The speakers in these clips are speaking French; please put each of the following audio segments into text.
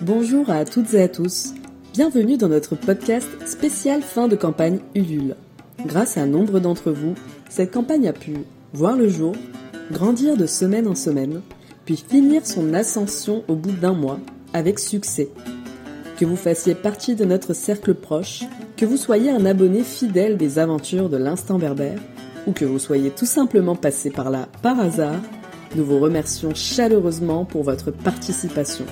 Bonjour à toutes et à tous. Bienvenue dans notre podcast spécial fin de campagne Ulule. Grâce à nombre d'entre vous, cette campagne a pu voir le jour, grandir de semaine en semaine, puis finir son ascension au bout d'un mois avec succès. Que vous fassiez partie de notre cercle proche, que vous soyez un abonné fidèle des aventures de l'instant berbère, ou que vous soyez tout simplement passé par là par hasard, nous vous remercions chaleureusement pour votre participation.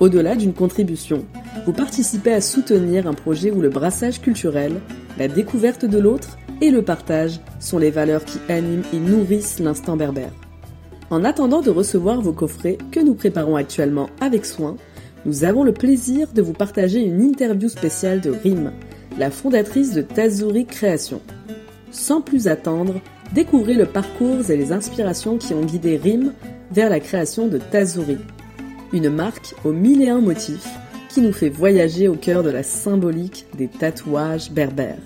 Au-delà d'une contribution, vous participez à soutenir un projet où le brassage culturel, la découverte de l'autre et le partage sont les valeurs qui animent et nourrissent l'instant berbère. En attendant de recevoir vos coffrets que nous préparons actuellement avec soin, nous avons le plaisir de vous partager une interview spéciale de Rim, la fondatrice de Tazuri Création. Sans plus attendre, découvrez le parcours et les inspirations qui ont guidé Rim vers la création de Tazuri, une marque aux mille et un motifs qui nous fait voyager au cœur de la symbolique des tatouages berbères.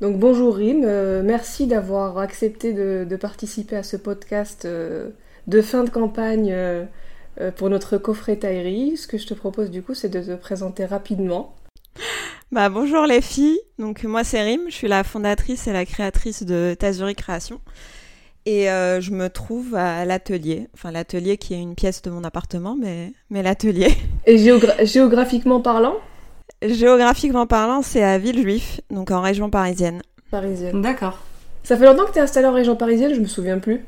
Donc bonjour Rim, euh, merci d'avoir accepté de, participer à ce podcast euh, de fin de campagne euh, pour notre coffret taillerie. Ce que je te propose du coup c'est de te présenter rapidement. Bah bonjour les filles, donc moi c'est Rim, je suis la fondatrice et la créatrice de Tazuri Création. Et je me trouve à l'atelier, enfin l'atelier qui est une pièce de mon appartement, mais, mais l'atelier. Et géographiquement parlant? Géographiquement parlant, c'est à Villejuif, donc en région parisienne. Parisienne. D'accord. Ça fait longtemps que tu es installée en région parisienne, je me souviens plus.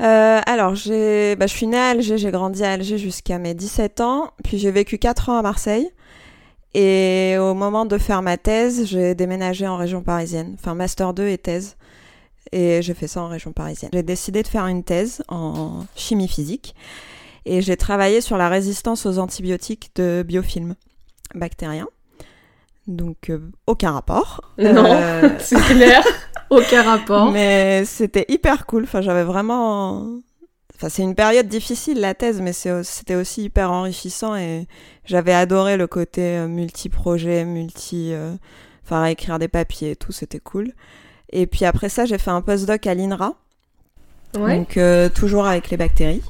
Euh, alors, j'ai, bah, je suis née à Alger, j'ai grandi à Alger jusqu'à mes 17 ans, puis j'ai vécu 4 ans à Marseille. Et au moment de faire ma thèse, j'ai déménagé en région parisienne, enfin master 2 et thèse. Et j'ai fait ça en région parisienne. J'ai décidé de faire une thèse en chimie physique et j'ai travaillé sur la résistance aux antibiotiques de biofilm bactérien. Donc, euh, aucun rapport. Non, euh, c'est clair, aucun rapport. Mais c'était hyper cool. Enfin, j'avais vraiment. Enfin, c'est une période difficile, la thèse, mais c'était aussi hyper enrichissant et j'avais adoré le côté euh, multi-projet, multi. Enfin, écrire des papiers et tout, c'était cool. Et puis après ça, j'ai fait un postdoc à l'INRA. Donc, toujours avec les bactéries.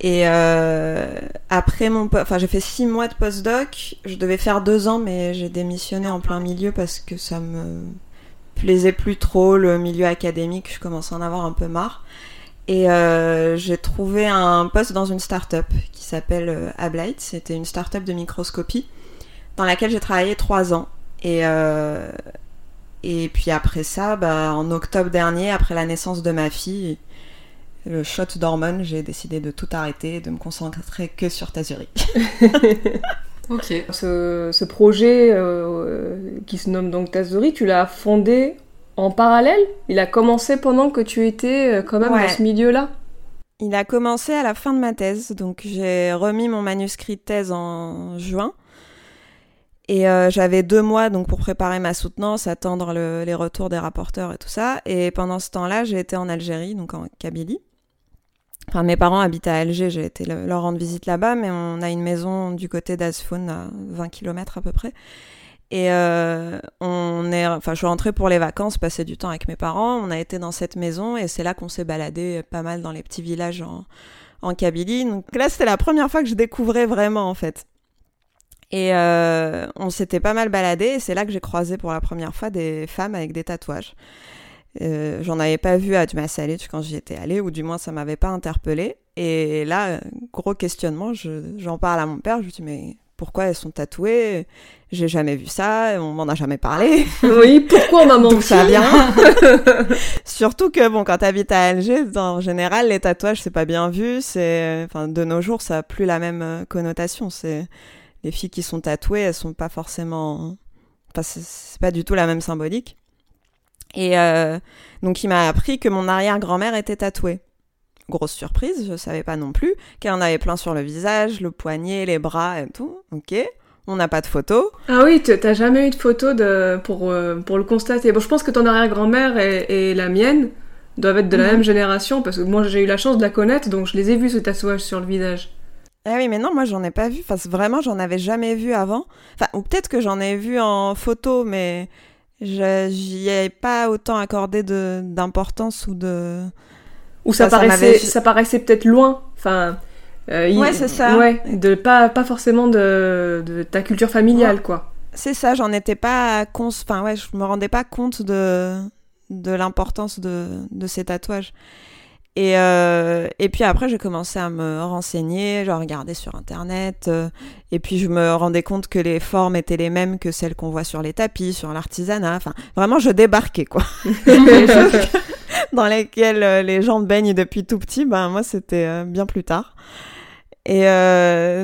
Et euh, après mon, enfin j'ai fait six mois de postdoc. Je devais faire deux ans, mais j'ai démissionné en plein milieu parce que ça me plaisait plus trop le milieu académique. Je commençais à en avoir un peu marre. Et euh, j'ai trouvé un poste dans une start-up qui s'appelle euh, Ablight. C'était une start-up de microscopie dans laquelle j'ai travaillé trois ans. Et et puis après ça, bah, en octobre dernier, après la naissance de ma fille, le shot d'hormones, j'ai décidé de tout arrêter et de me concentrer que sur Tazuri. ok. Ce, projet euh, qui se nomme donc Tazuri, tu l'as fondé en parallèle Il a commencé pendant que tu étais euh, quand même dans ce milieu-là Il a commencé à la fin de ma thèse, donc j'ai remis mon manuscrit de thèse en juin. Et euh, j'avais deux mois donc pour préparer ma soutenance, attendre les retours des rapporteurs et tout ça. Et pendant ce temps-là, j'ai été en Algérie, donc en Kabylie. Enfin, mes parents habitent à Alger, j'ai été leur rendre visite là-bas, mais on a une maison du côté d'Asfoun, à 20 km à peu près. Et euh, on est, enfin, je suis rentrée pour les vacances, passer du temps avec mes parents. On a été dans cette maison et c'est là qu'on s'est baladé pas mal dans les petits villages en, en Kabylie. Donc là, c'était la première fois que je découvrais vraiment, en fait. Et euh, on s'était pas mal baladé et c'est là que j'ai croisé pour la première fois des femmes avec des tatouages. Euh, j'en avais pas vu à Dumas-Salit quand j'y étais allée, ou du moins ça m'avait pas interpellée. Et là, gros questionnement, j'en parle à mon père, je lui dis mais pourquoi elles sont tatouées J'ai jamais vu ça, on m'en a jamais parlé. Oui, pourquoi on m'a menti ça vient Surtout que bon, quand t'habites à Alger, en général, les tatouages c'est pas bien vu. C'est, enfin, de nos jours, ça a plus la même euh, connotation. C'est les filles qui sont tatouées, elles sont pas forcément, enfin, c'est pas du tout la même symbolique. Et euh, donc il m'a appris que mon arrière-grand-mère était tatouée. Grosse surprise, je savais pas non plus qu'elle en avait plein sur le visage, le poignet, les bras et tout. Ok. On n'a pas de photo. Ah oui, t'as jamais eu de photo de, pour, euh, pour le constater. Bon, je pense que ton arrière-grand-mère et, la mienne doivent être de la mhm. même génération parce que moi j'ai eu la chance de la connaître donc je les ai vus ce tatouage sur le visage. Ah oui, mais non, moi j'en ai pas vu. Enfin, vraiment, j'en avais jamais vu avant. Enfin, ou peut-être que j'en ai vu en photo, mais J'y ai pas autant accordé d'importance ou de. Ou ça, paraissait, ça paraissait peut-être loin. Enfin. Euh, ouais, c'est ça. Ouais, de pas, pas forcément de, de ta culture familiale, quoi. C'est ça, j'en étais pas Enfin, ouais, je me rendais pas compte de, de l'importance de, de ces tatouages. Et, euh, et puis après, j'ai commencé à me renseigner, je regardais sur Internet, euh, et puis je me rendais compte que les formes étaient les mêmes que celles qu'on voit sur les tapis, sur l'artisanat. Enfin, vraiment, je débarquais, quoi. dans lesquelles euh, les gens baignent depuis tout petit, ben moi, c'était bien plus tard. Et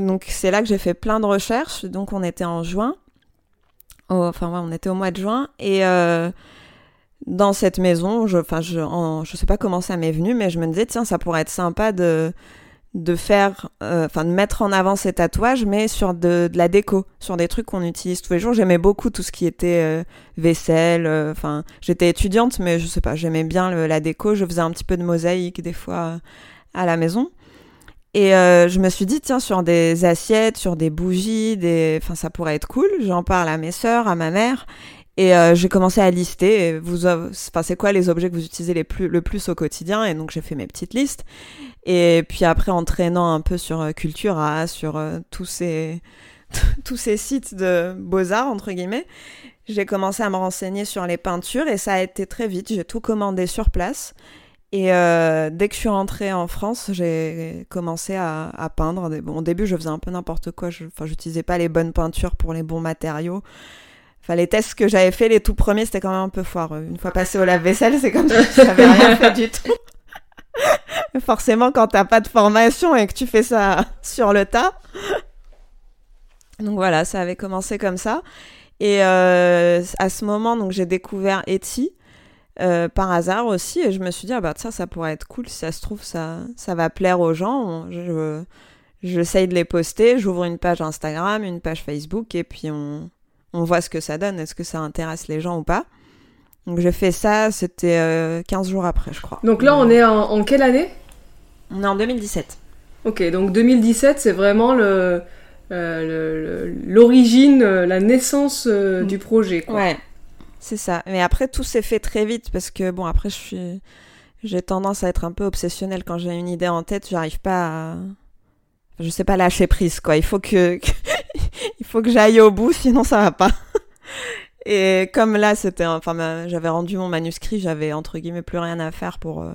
donc, c'est là que j'ai fait plein de recherches. Donc, on était en juin. enfin, ouais, on était au mois de juin. Et dans cette maison. Je, enfin, je sais pas comment ça m'est venu, mais je me disais, tiens, ça pourrait être sympa de, de faire, euh, enfin, de mettre en avant ces tatouages, mais sur de, de la déco, sur des trucs qu'on utilise tous les jours. J'aimais beaucoup tout ce qui était euh, vaisselle. Euh, enfin, j'étais étudiante, mais je sais pas, j'aimais bien la déco. Je faisais un petit peu de mosaïque des fois à la maison. Et je me suis dit, tiens, sur des assiettes, sur des bougies, des... enfin, ça pourrait être cool. J'en parle à mes sœurs, à ma mère. Et euh, j'ai commencé à lister, vous, enfin, c'est quoi les objets que vous utilisez les plus, le plus au quotidien? Et donc j'ai fait mes petites listes. Et puis après, en traînant un peu sur euh, Cultura, sur euh, tous, ces, tous ces sites de beaux-arts, entre guillemets, j'ai commencé à me renseigner sur les peintures et ça a été très vite. J'ai tout commandé sur place. Et dès que je suis rentrée en France, j'ai commencé à, peindre. Bon, au début, je faisais un peu n'importe quoi. Enfin, j'utilisais pas les bonnes peintures pour les bons matériaux. Enfin, les tests que j'avais fait, les tout premiers, c'était quand même un peu foireux. Une fois passé au lave-vaisselle, c'est comme si j'avais rien fait du tout. Forcément, quand t'as pas de formation et que tu fais ça sur le tas. Donc voilà, ça avait commencé comme ça. Et euh, à ce moment, donc j'ai découvert Etsy euh, par hasard aussi, et je me suis dit ah bah ça, ça pourrait être cool. Si ça se trouve, ça, ça va plaire aux gens. Je, j'essaye de les poster. J'ouvre une page Instagram, une page Facebook, et puis on, on voit ce que ça donne, est-ce que ça intéresse les gens ou pas. Donc j'ai fait ça, c'était 15 euh, jours après, je crois. Donc là, on est en, quelle année? On est en 2017. Ok, donc 2017, c'est vraiment le, euh, l'origine, euh, la naissance mm. du projet. Quoi. Ouais, c'est ça. Mais après, tout s'est fait très vite parce que, bon, après, je suis... J'ai tendance à être un peu obsessionnelle quand j'ai une idée en tête, j'arrive pas à... Je sais pas lâcher prise, quoi. Il faut que il faut que j'aille au bout, sinon ça va pas. Et comme là, c'était, enfin, j'avais rendu mon manuscrit, j'avais entre guillemets plus rien à faire pour euh,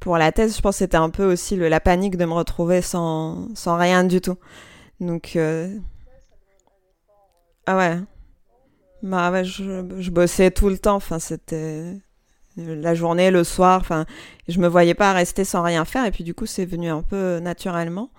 pour la thèse. Je pense que c'était un peu aussi le, la panique de me retrouver sans sans rien du tout. Donc euh, ah ouais, bah ouais, je, je bossais tout le temps. Enfin, c'était la journée, le soir. Enfin, je me voyais pas rester sans rien faire. Et puis du coup, c'est venu un peu naturellement.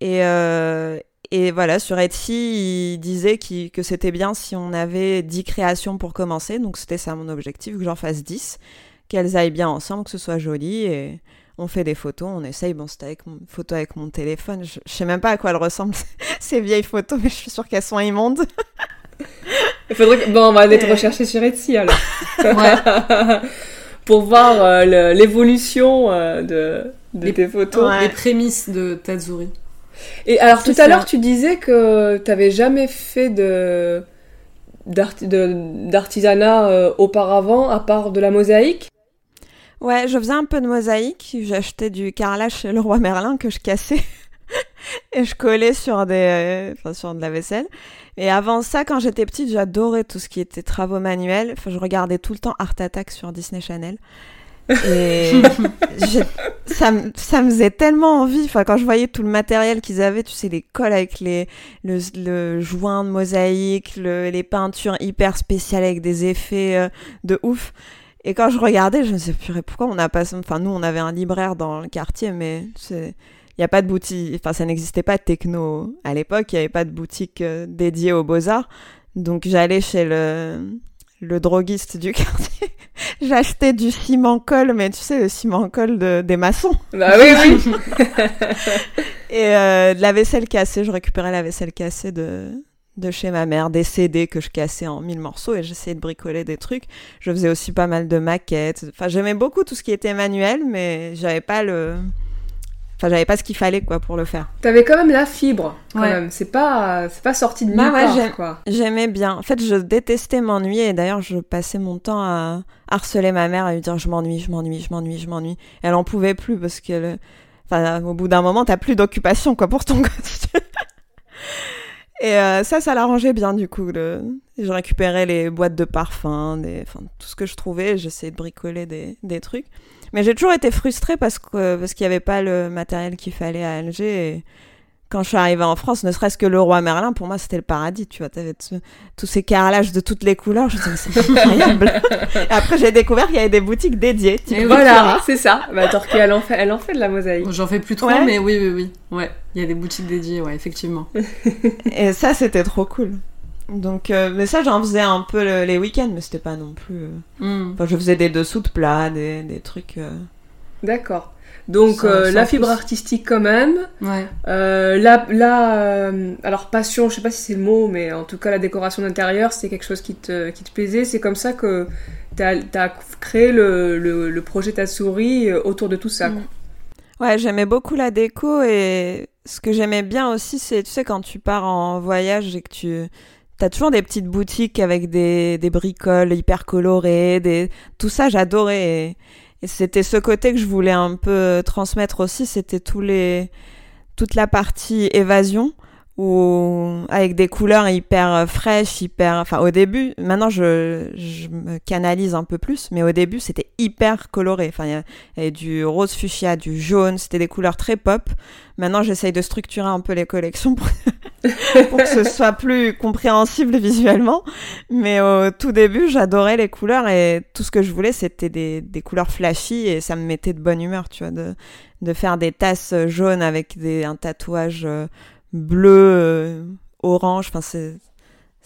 Et, euh, et voilà, sur Etsy, il disait que c'était bien si on avait 10 créations pour commencer. Donc c'était ça mon objectif, que j'en fasse 10, qu'elles aillent bien ensemble, que ce soit joli. Et on fait des photos, on essaye. Bon, c'était avec mon photo avec mon téléphone. Je, ne sais même pas à quoi elles ressemblent, ces vieilles photos, mais je suis sûre qu'elles sont immondes. Il faudrait que... Bon, on va aller te rechercher sur Etsy alors. Ouais. pour voir euh, l'évolution euh, de, de tes photos. Les prémices de Tazuri. Et alors tout à l'heure, tu disais que tu n'avais jamais fait de d'artisanat euh, auparavant, à part de la mosaïque? Ouais, je faisais un peu de mosaïque. J'achetais du carrelage chez le roi Merlin que je cassais et je collais sur des, enfin, sur de la vaisselle. Et avant ça, quand j'étais petite, j'adorais tout ce qui était travaux manuels. Enfin, je regardais tout le temps Art Attack sur Disney Channel. Et ça, ça me faisait tellement envie. Enfin, quand je voyais tout le matériel qu'ils avaient, tu sais, les cols avec les, le, joint de mosaïque, les peintures hyper spéciales avec des effets euh, de ouf. Et quand je regardais, je me disais, purée, pourquoi on n'a pas. Enfin, nous, on avait un libraire dans le quartier, mais il n'y a pas de boutique. Enfin, ça n'existait pas de techno à l'époque, il n'y avait pas de boutique euh, dédiée aux beaux-arts. Donc, j'allais chez le, le droguiste du quartier. J'achetais du ciment colle, mais tu sais, le ciment colle de, des maçons. Bah oui, oui. et euh, de la vaisselle cassée, je récupérais la vaisselle cassée de, de chez ma mère, des CD que je cassais en mille morceaux et j'essayais de bricoler des trucs. Je faisais aussi pas mal de maquettes. Enfin, j'aimais beaucoup tout ce qui était manuel, mais j'avais pas le Enfin, j'avais pas ce qu'il fallait quoi pour le faire. T'avais quand même la fibre, quand même. C'est pas, c'est pas sorti de bah nulle part, quoi. J'aimais bien. En fait, je détestais m'ennuyer. Et d'ailleurs, je passais mon temps à harceler ma mère, à lui dire je m'ennuie, je m'ennuie, je m'ennuie, je m'ennuie. Elle en pouvait plus parce que, enfin, au bout d'un moment, t'as plus d'occupation quoi pour ton gosse. Et euh, ça, ça l'arrangeait bien du coup. Le... Je récupérais les boîtes de parfums, des... enfin, tout ce que je trouvais. J'essayais de bricoler des, des trucs. Mais j'ai toujours été frustrée parce que parce qu'il n'y avait pas le matériel qu'il fallait à Alger. Quand je suis arrivée en France, ne serait-ce que le roi Merlin, pour moi, c'était le paradis. Tu vois, t'avais tous ces carrelages de toutes les couleurs. Je me disais, c'est incroyable. et après, j'ai découvert qu'il y avait des boutiques dédiées. Et voilà, c'est ça. Bah, Torquay, elle en fait, elle en fait de la mosaïque. J'en fais plus trop, mais oui, oui, oui. Ouais, il y a des boutiques dédiées, ouais, effectivement. et ça, c'était trop cool. Donc, euh, mais ça, j'en faisais un peu les week-ends, mais c'était pas non plus. Euh, hmm. Enfin, je faisais des dessous de plats, des, des trucs. Euh, D'accord. Donc la fibre artistique quand même. Ouais. la, la alors passion, je sais pas si c'est le mot, mais en tout cas la décoration d'intérieur, c'est quelque chose qui te, qui te plaisait. C'est comme ça que tu as, créé le, le, le, projet Tatsuri autour de tout ça. Hmm. Ouais, j'aimais beaucoup la déco et ce que j'aimais bien aussi, c'est, tu sais, quand tu pars en voyage et que tu T'as toujours des petites boutiques avec des, des bricoles hyper colorées, des... tout ça j'adorais. Et, c'était ce côté que je voulais un peu transmettre aussi, c'était tous les... toute la partie évasion ou avec des couleurs hyper fraîches, hyper. Enfin, au début, maintenant je, je me canalise un peu plus, mais au début c'était hyper coloré. Enfin, il y, avait du rose fuchsia, du jaune, c'était des couleurs très pop. Maintenant, j'essaye de structurer un peu les collections pour, pour que ce soit plus compréhensible visuellement. Mais au tout début, j'adorais les couleurs et tout ce que je voulais, c'était des, des couleurs flashy et ça me mettait de bonne humeur, tu vois, de, de faire des tasses jaunes avec des, un tatouage euh, bleu, euh, orange. Enfin, c'est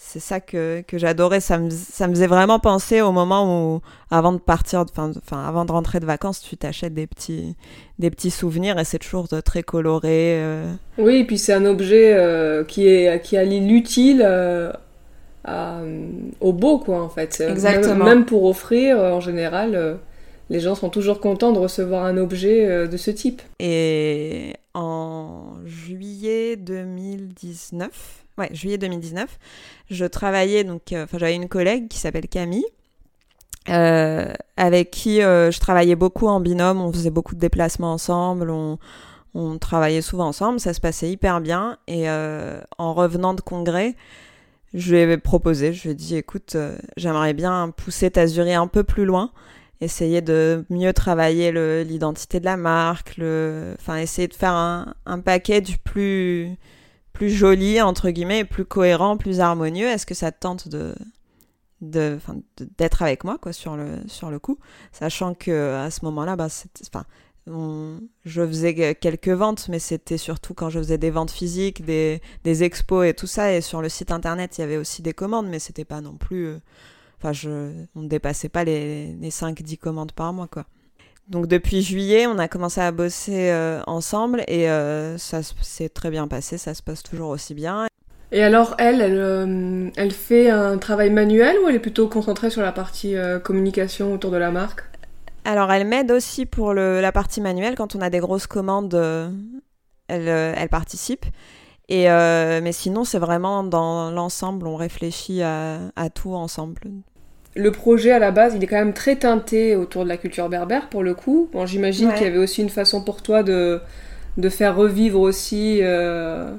c'est ça que, que j'adorais. Ça me, ça me faisait vraiment penser au moment où, avant de partir, enfin, avant de rentrer de vacances, tu t'achètes des petits, des petits souvenirs et c'est toujours très coloré. Euh. Oui, et puis c'est un objet euh, qui, est, qui allie l'utile au beau, quoi, en fait. Exactement. Même, pour offrir, en général, les gens sont toujours contents de recevoir un objet de ce type. Et en juillet 2019, ouais, juillet 2019, je travaillais, donc, euh, enfin, j'avais une collègue qui s'appelle Camille, euh, avec qui euh, je travaillais beaucoup en binôme, on faisait beaucoup de déplacements ensemble, on, travaillait souvent ensemble, ça se passait hyper bien, et en revenant de congrès, je lui ai proposé, je lui ai dit, écoute, j'aimerais bien pousser Tazuri un peu plus loin, essayer de mieux travailler l'identité de la marque, enfin essayer de faire un, un package plus plus joli entre guillemets, plus cohérent, plus harmonieux. Est-ce que ça te tente de d'être avec moi quoi sur le sur le coup? Sachant que à ce moment-là bah enfin je faisais quelques ventes mais c'était surtout quand je faisais des ventes physiques des, des expos et tout ça et sur le site internet il y avait aussi des commandes mais c'était pas non plus euh, Enfin, je, on ne dépassait pas les, les 5-10 commandes par mois, quoi. Donc depuis juillet, on a commencé à bosser euh, ensemble et euh, ça s'est très bien passé, ça se passe toujours aussi bien. Et alors elle, elle, euh, elle fait un travail manuel ou elle est plutôt concentrée sur la partie communication autour de la marque? Alors elle m'aide aussi pour le, la partie manuelle, quand on a des grosses commandes, elle, elle participe. Et mais sinon, c'est vraiment dans l'ensemble, on réfléchit à, à, tout ensemble le projet à la base, il est quand même très teinté autour de la culture berbère pour le coup. Bon, j'imagine qu'il y avait aussi une façon pour toi de, de faire revivre aussi euh,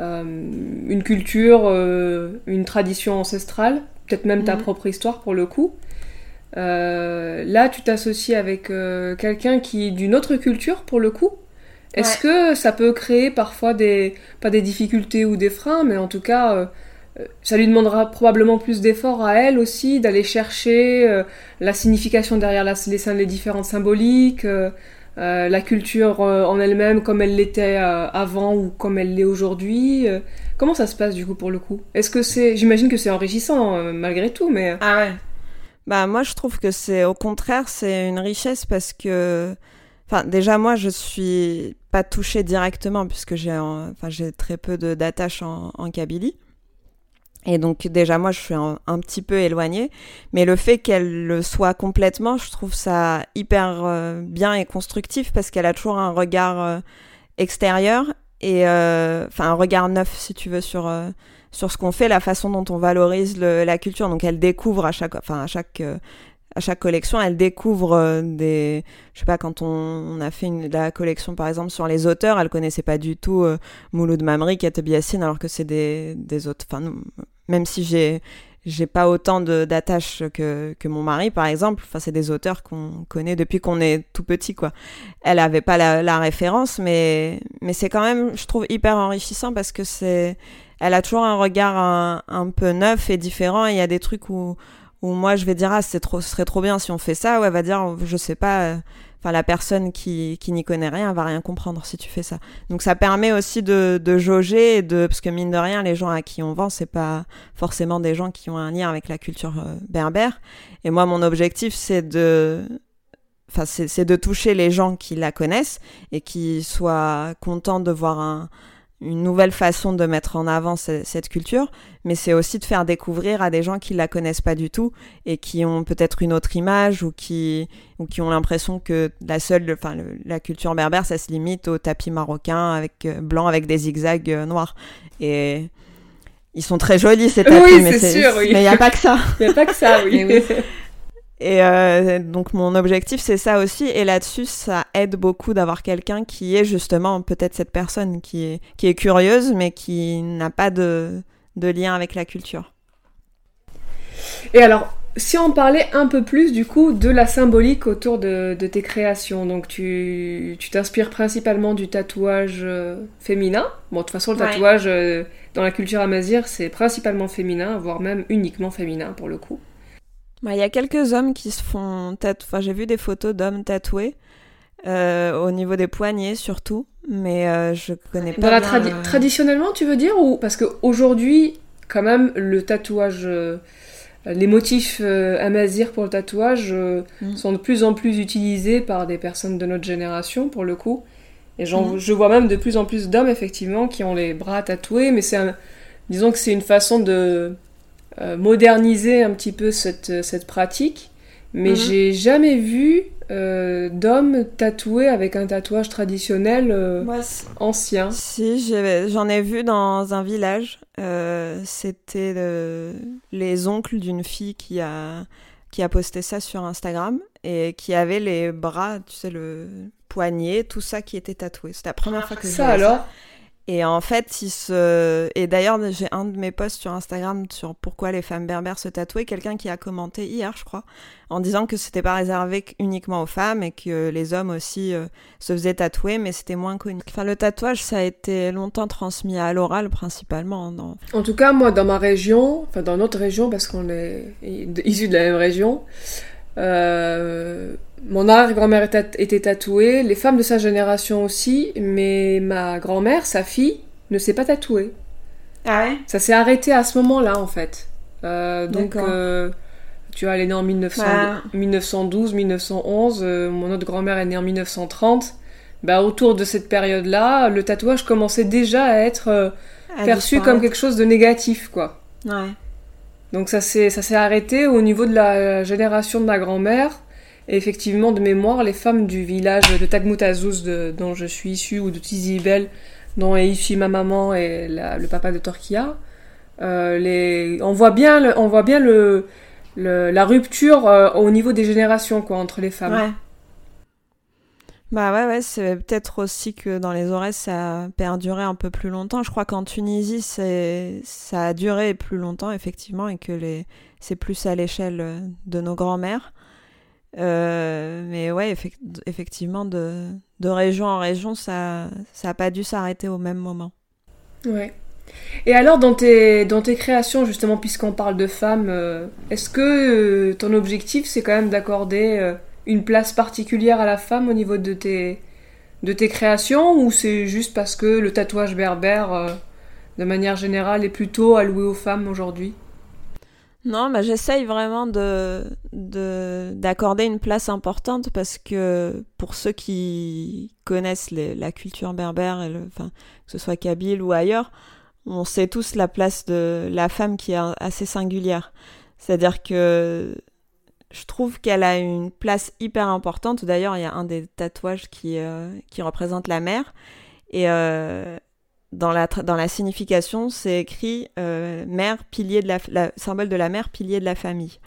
euh, une culture, euh, une tradition ancestrale, peut-être même ta mhm. propre histoire pour le coup. là, tu t'associes avec quelqu'un qui est d'une autre culture pour le coup. Est-ce que ça peut créer parfois des, pas des difficultés ou des freins, mais en tout cas ça lui demandera probablement plus d'efforts à elle aussi d'aller chercher euh, la signification derrière les, différentes symboliques, euh, euh, la culture en elle-même comme elle l'était avant ou comme elle l'est aujourd'hui. comment ça se passe du coup pour le coup? Est-ce que c'est, j'imagine que c'est enrichissant malgré tout, mais ah ouais. Bah moi je trouve que c'est au contraire c'est une richesse parce que Enfin, déjà, moi, je suis pas touchée directement puisque j'ai, enfin, j'ai très peu de, en Kabylie. Et donc déjà moi je suis un, petit peu éloignée, mais le fait qu'elle le soit complètement, je trouve ça hyper euh, bien et constructif parce qu'elle a toujours un regard euh, extérieur et euh, enfin un regard neuf si tu veux sur sur ce qu'on fait, la façon dont on valorise le, la culture. Donc elle découvre à chaque enfin à chaque à chaque collection, elle découvre des, je sais pas, quand on, a fait une, la collection par exemple sur les auteurs, elle connaissait pas du tout Mouloud Mamri, Kateb Yassine, alors que c'est des, des autres, enfin, même si j'ai, j'ai pas autant d'attaches que, que mon mari, par exemple. Enfin, c'est des auteurs qu'on connaît depuis qu'on est tout petit, quoi. Elle avait pas la, la référence, mais, mais c'est quand même, je trouve, hyper enrichissant parce que c'est, elle a toujours un regard un, peu neuf et différent. Il y a des trucs où, où moi je vais dire, ah, c'est trop, ce serait trop bien si on fait ça. Ou elle va dire, je sais pas, enfin la personne qui, qui n'y connaît rien va rien comprendre si tu fais ça. Donc ça permet aussi de, de jauger et de parce que mine de rien les gens à qui on vend c'est pas forcément des gens qui ont un lien avec la culture euh, berbère. Et moi mon objectif c'est de enfin c'est de toucher les gens qui la connaissent et qui soient contents de voir un une nouvelle façon de mettre en avant cette culture, mais c'est aussi de faire découvrir à des gens qui la connaissent pas du tout et qui ont peut-être une autre image ou qui ou qui ont l'impression que la seule, enfin la culture berbère, ça se limite au tapis marocain avec euh, blanc avec des zigzags euh, noirs et ils sont très jolis ces tapis, oui, mais c'est mais il n'y a pas que ça. Il n'y a pas que ça, oui. oui. Et euh, donc mon objectif c'est ça aussi et là-dessus ça aide beaucoup d'avoir quelqu'un qui est justement peut-être cette personne qui est qui est curieuse mais qui n'a pas de, de lien avec la culture. Et alors si on parlait un peu plus du coup de la symbolique autour de, de tes créations, donc tu t'inspires principalement du tatouage euh, féminin. Bon, de toute façon, le tatouage euh, dans la culture amazir, c'est principalement féminin, voire même uniquement féminin pour le coup. Bah, il y a quelques hommes qui se font tatouer. Enfin, j'ai vu des photos d'hommes tatoués. Euh, au niveau des poignets surtout, mais euh, je connais pas. Dans la Traditionnellement, tu veux dire ou parce qu'aujourd'hui, quand même, le tatouage, euh, les motifs amazir pour le tatouage mm. sont de plus en plus utilisés par des personnes de notre génération, pour le coup. Et mm. je vois même de plus en plus d'hommes effectivement qui ont les bras tatoués, mais c'est, disons que c'est une façon de euh, moderniser un petit peu cette, cette pratique, mais mhm. j'ai jamais vu euh, d'hommes tatoués avec un tatouage traditionnel euh, ancien. Si, j'en ai, vu dans un village. C'était les oncles d'une fille qui a, qui a posté ça sur Instagram et qui avait les bras, tu sais, le poignet, tout ça qui était tatoué. C'était la première fois que je ça alors. Ça. Et en fait, il se... Et d'ailleurs, j'ai un de mes posts sur Instagram sur pourquoi les femmes berbères se tatouaient, quelqu'un qui a commenté hier, je crois, en disant que c'était pas réservé uniquement aux femmes et que les hommes aussi euh, se faisaient tatouer, mais c'était moins connu. Enfin, le tatouage, ça a été longtemps transmis à l'oral principalement. En tout cas, moi, dans ma région, enfin dans notre région, parce qu'on est issus de la même région, euh, mon arrière-grand-mère était tatouée, les femmes de sa génération aussi, mais ma grand-mère, sa fille, ne s'est pas tatouée. Ah ouais? Ça s'est arrêté à ce moment-là, en fait. Euh, donc, euh, tu vois, elle est née en 1912, 1911. Euh, mon autre grand-mère est née en 1930. Bah, autour de cette période-là, le tatouage commençait déjà à être perçu comme quelque chose de négatif, quoi. Ouais. Donc ça s'est arrêté au niveau de la génération de ma grand-mère. Et effectivement, de mémoire, les femmes du village de Tagmoutazouz, dont je suis issue, ou de Tizibel, dont est issue ma maman et le papa de Torquia, euh, les... on voit bien, le, on voit bien le, la rupture euh, au niveau des générations quoi, entre les femmes. Ouais. Bah ouais, ouais c'est peut-être aussi que dans les oreilles, ça a perduré un peu plus longtemps. Je crois qu'en Tunisie, ça a duré plus longtemps, effectivement, et que les... c'est plus à l'échelle de nos grands-mères. Euh, mais ouais, effectivement, de, de, région en région, ça n'a pas dû s'arrêter au même moment. Ouais. Et alors, dans tes, dans tes créations, justement, puisqu'on parle de femmes, euh, est-ce que euh, ton objectif, c'est quand même d'accorder une place particulière à la femme au niveau de tes, de tes créations, ou c'est juste parce que le tatouage berbère, de manière générale, est plutôt alloué aux femmes aujourd'hui? Non, bah, j'essaye vraiment de, d'accorder une place importante parce que pour ceux qui connaissent la culture berbère, et enfin, que ce soit kabyle ou ailleurs, on sait tous la place de la femme qui est assez singulière. C'est-à-dire que je trouve qu'elle a une place hyper importante. D'ailleurs, il y a un des tatouages qui, euh, qui représente la mère. Et euh, dans, la dans la signification, c'est écrit euh, pilier de la, symbole de la mère, pilier de la famille.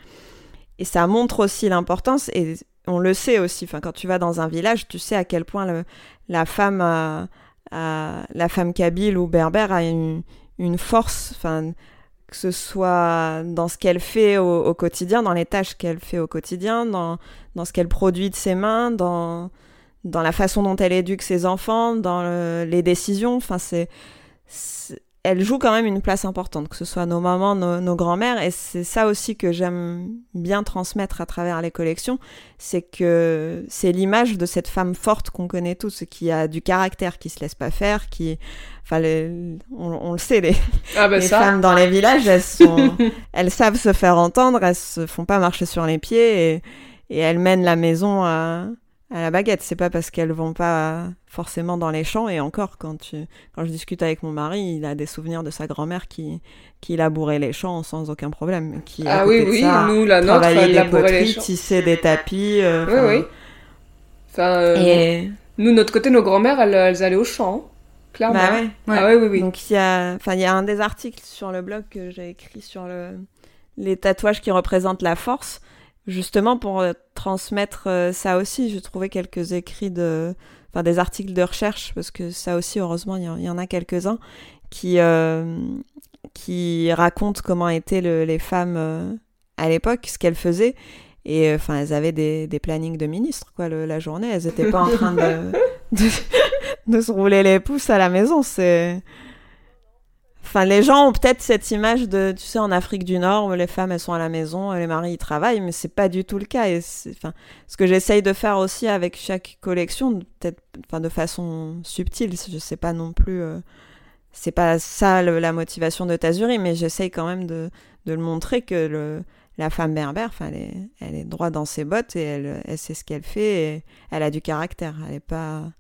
Et ça montre aussi l'importance, et on le sait aussi, quand tu vas dans un village, tu sais à quel point la femme la femme kabyle ou berbère a une, force, que ce soit dans ce qu'elle fait au, quotidien, dans les tâches qu'elle fait au quotidien, dans, dans ce qu'elle produit de ses mains, dans, dans la façon dont elle éduque ses enfants, dans les décisions. Enfin, c'est, elle joue quand même une place importante, que ce soit nos mamans, nos, nos grands-mères, et c'est ça aussi que j'aime bien transmettre à travers les collections, c'est que c'est l'image de cette femme forte qu'on connaît tous, qui a du caractère, qui se laisse pas faire, qui, enfin, on, le sait, les, ah bah femmes dans les villages, elles sont, elles savent se faire entendre, elles se font pas marcher sur les pieds, et, et elles mènent la maison à à la baguette. C'est pas parce qu'elles vont pas forcément dans les champs. Et encore, quand, tu, quand je discute avec mon mari, il a des souvenirs de sa grand-mère qui, qui labourait les champs sans aucun problème. Qui, ah oui, oui, nous, la nôtre, elle labourait les champs. Tisser des tapis. Euh, oui, oui. Enfin, euh, et... nous, notre côté, nos grand-mères, elles, elles, allaient au champ. Clairement. Bah ouais. Ah oui, oui, oui. Donc il y a, enfin, il y a un des articles sur le blog que j'ai écrit sur le, les tatouages qui représentent la force justement pour euh, transmettre euh, ça aussi, j'ai trouvé quelques écrits de, enfin des articles de recherche parce que ça aussi, heureusement, il y, en a quelques-uns qui euh, qui racontent comment étaient les femmes à l'époque, ce qu'elles faisaient. Et enfin, elles avaient des, des plannings de ministres, quoi, la journée. Elles n'étaient pas en train de, de, se rouler les pouces à la maison. C'est Enfin, les gens ont peut-être cette image de, tu sais, en Afrique du Nord, où les femmes, elles sont à la maison, les maris, ils travaillent, mais c'est pas du tout le cas. Et enfin, ce que j'essaye de faire aussi avec chaque collection, peut-être, enfin, de façon subtile, je sais pas non plus, euh, c'est pas ça la motivation de Tazuri, mais j'essaye quand même de, le montrer que la femme berbère, enfin, elle est, droite dans ses bottes et elle, elle sait ce qu'elle fait et elle a du caractère. Elle est pas,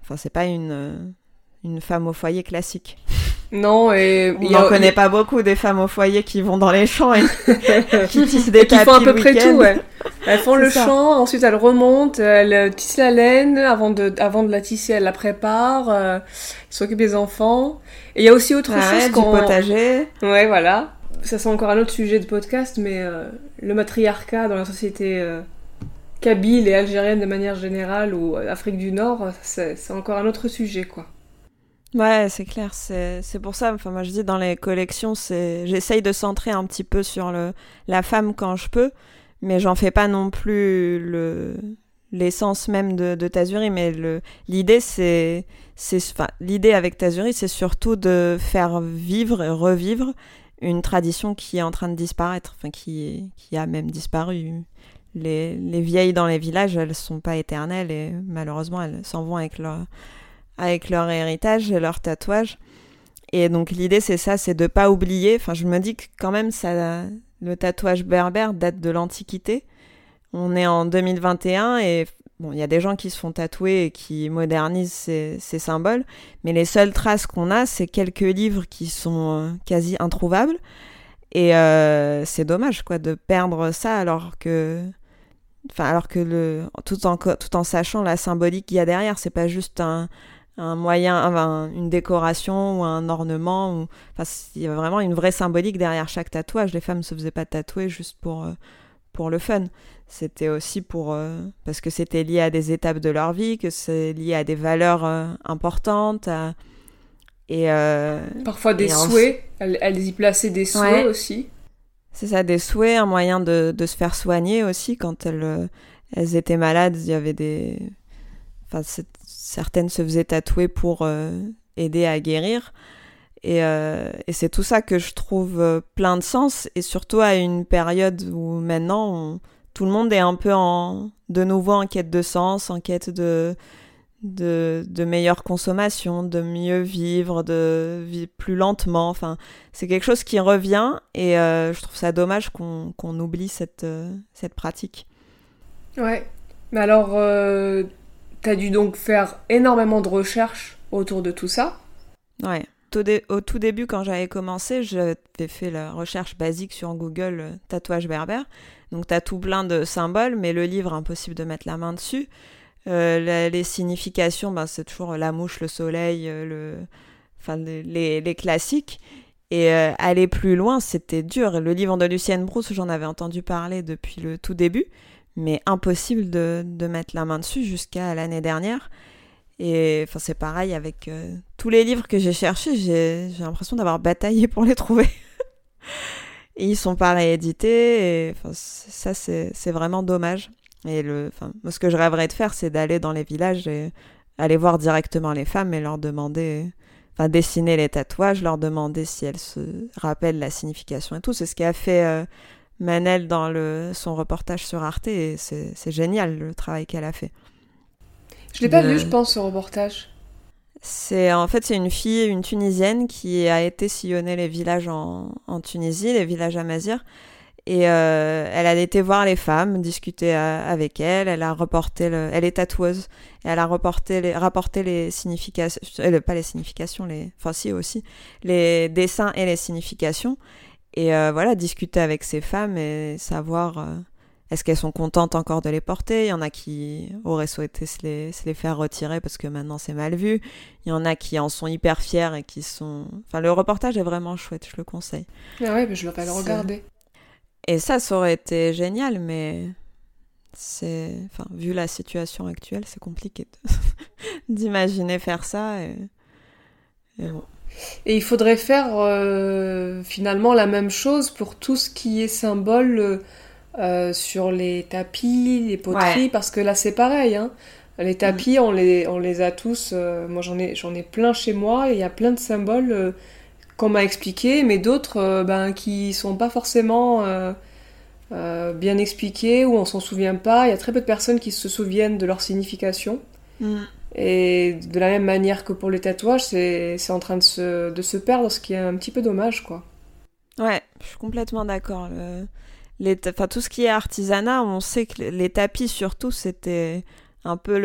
enfin, c'est pas une, une femme au foyer classique. Non, et on n'en connaît pas beaucoup des femmes au foyer qui vont dans les champs et qui tissent des et qui font à peu près tout. Ouais. Elles font le champ, ensuite elles remontent, elles tissent la laine, avant de, avant de la tisser, elles la préparent, euh, s'occupent des enfants. Et il y a aussi autre chose du potager. Ouais, voilà. Ça c'est encore un autre sujet de podcast, mais euh, le matriarcat dans la société euh, kabyle et algérienne de manière générale ou Afrique du Nord, c'est encore un autre sujet, quoi. Ouais, c'est clair. C'est pour ça. Enfin, moi, je dis dans les collections, j'essaye de centrer un petit peu sur la femme quand je peux, mais j'en fais pas non plus le l'essence même de, Tazuri. Mais l'idée, c'est enfin avec Tazuri, c'est surtout de faire vivre et revivre une tradition qui est en train de disparaître, enfin qui qui a même disparu. Les, les vieilles dans les villages, elles sont pas éternelles et malheureusement, elles s'en vont avec leur avec leur héritage et leur tatouage. Et donc l'idée c'est ça, c'est de pas oublier. Enfin, je me dis que quand même le tatouage berbère date de l'Antiquité. On est en 2021 et bon, il y a des gens qui se font tatouer et qui modernisent ces, ces symboles, mais les seules traces qu'on a, c'est quelques livres qui sont euh, quasi introuvables. Et euh, c'est dommage quoi de perdre ça alors que enfin alors que le tout en tout en sachant la symbolique qu'il y a derrière c'est pas juste un, un moyen, une décoration ou un ornement. Ou... Enfin, il y a vraiment une vraie symbolique derrière chaque tatouage. Les femmes ne se faisaient pas tatouer juste pour, euh, pour le fun. C'était aussi pour euh, parce que c'était lié à des étapes de leur vie, que c'est lié à des valeurs euh, importantes. Et parfois des souhaits. Elles, y plaçaient des souhaits aussi. C'est ça, des souhaits, un moyen de, de, se faire soigner aussi quand elles, elles étaient malades. Il y avait des Enfin, certaines se faisaient tatouer pour euh, aider à guérir. Et, euh, et c'est tout ça que je trouve euh, plein de sens, et surtout à une période où maintenant tout le monde est un peu en, de nouveau en quête de sens, en quête de, de, meilleure consommation, de mieux vivre, de vivre plus lentement. Enfin, c'est quelque chose qui revient, et je trouve ça dommage qu'on oublie cette, cette pratique. Ouais. Mais alors, as dû donc faire énormément de recherches autour de tout ça. Ouais. au tout début, quand j'avais commencé, j'avais fait la recherche basique sur Google euh, tatouage berbère. Donc, t'as tout plein de symboles, mais le livre, impossible de mettre la main dessus. Euh, les significations, ben, c'est toujours la mouche, le soleil, euh, le... enfin, les, les classiques. Et aller plus loin, c'était dur. Le livre de Lucienne Brousse, j'en avais entendu parler depuis le tout début, mais impossible de, de mettre la main dessus jusqu'à l'année dernière. Et enfin, c'est pareil avec euh, tous les livres que j'ai cherchés, j'ai l'impression d'avoir bataillé pour les trouver. et ils sont pas réédités. Et ça, c'est vraiment dommage. Et le, moi, ce que je rêverais de faire, c'est d'aller dans les villages et aller voir directement les femmes et leur demander, enfin, dessiner les tatouages, leur demander si elles se rappellent la signification et tout. C'est ce qu'a fait euh, Manel dans le, son reportage sur Arte et c'est génial le travail qu'elle a fait. Je l'ai pas lu, je pense, ce reportage. C'est en fait c'est une fille, une Tunisienne qui a été sillonner les villages en, en Tunisie, les villages amazirs, et euh, elle a été voir les femmes, discuter euh, avec elles. Elle a reporté, le, elle est tatoueuse, et elle a reporté les, rapporté les significations, euh, pas les significations, les, enfin si aussi, les dessins et les significations. Et euh, voilà, discuter avec ces femmes et savoir euh, est-ce qu'elles sont contentes encore de les porter? Il y en a qui auraient souhaité se les, se les faire retirer parce que maintenant c'est mal vu. Il y en a qui en sont hyper fiers et qui sont. Enfin, le reportage est vraiment chouette, je le conseille. Ah ouais, mais je vais pas le regarder. Et ça, ça aurait été génial, mais c'est. Enfin, vu la situation actuelle, c'est compliqué d'imaginer faire ça. Et... et bon. Et il faudrait faire euh, finalement la même chose pour tout ce qui est symbole. Euh, sur les tapis, les poteries, parce que là c'est pareil. Hein. Les tapis, on, les, on les a tous. Euh, moi j'en ai, j'en ai plein chez moi, il y a plein de symboles qu'on m'a expliqué, mais d'autres ben, qui sont pas forcément bien expliqués ou on s'en souvient pas. Il y a très peu de personnes qui se souviennent de leur signification. Mm. Et de la même manière que pour les tatouages, c'est, en train de se, de se perdre, ce qui est un petit peu dommage, quoi. Ouais, je suis complètement d'accord. Le enfin, tout ce qui est artisanat, on sait que les tapis surtout, c'était un peu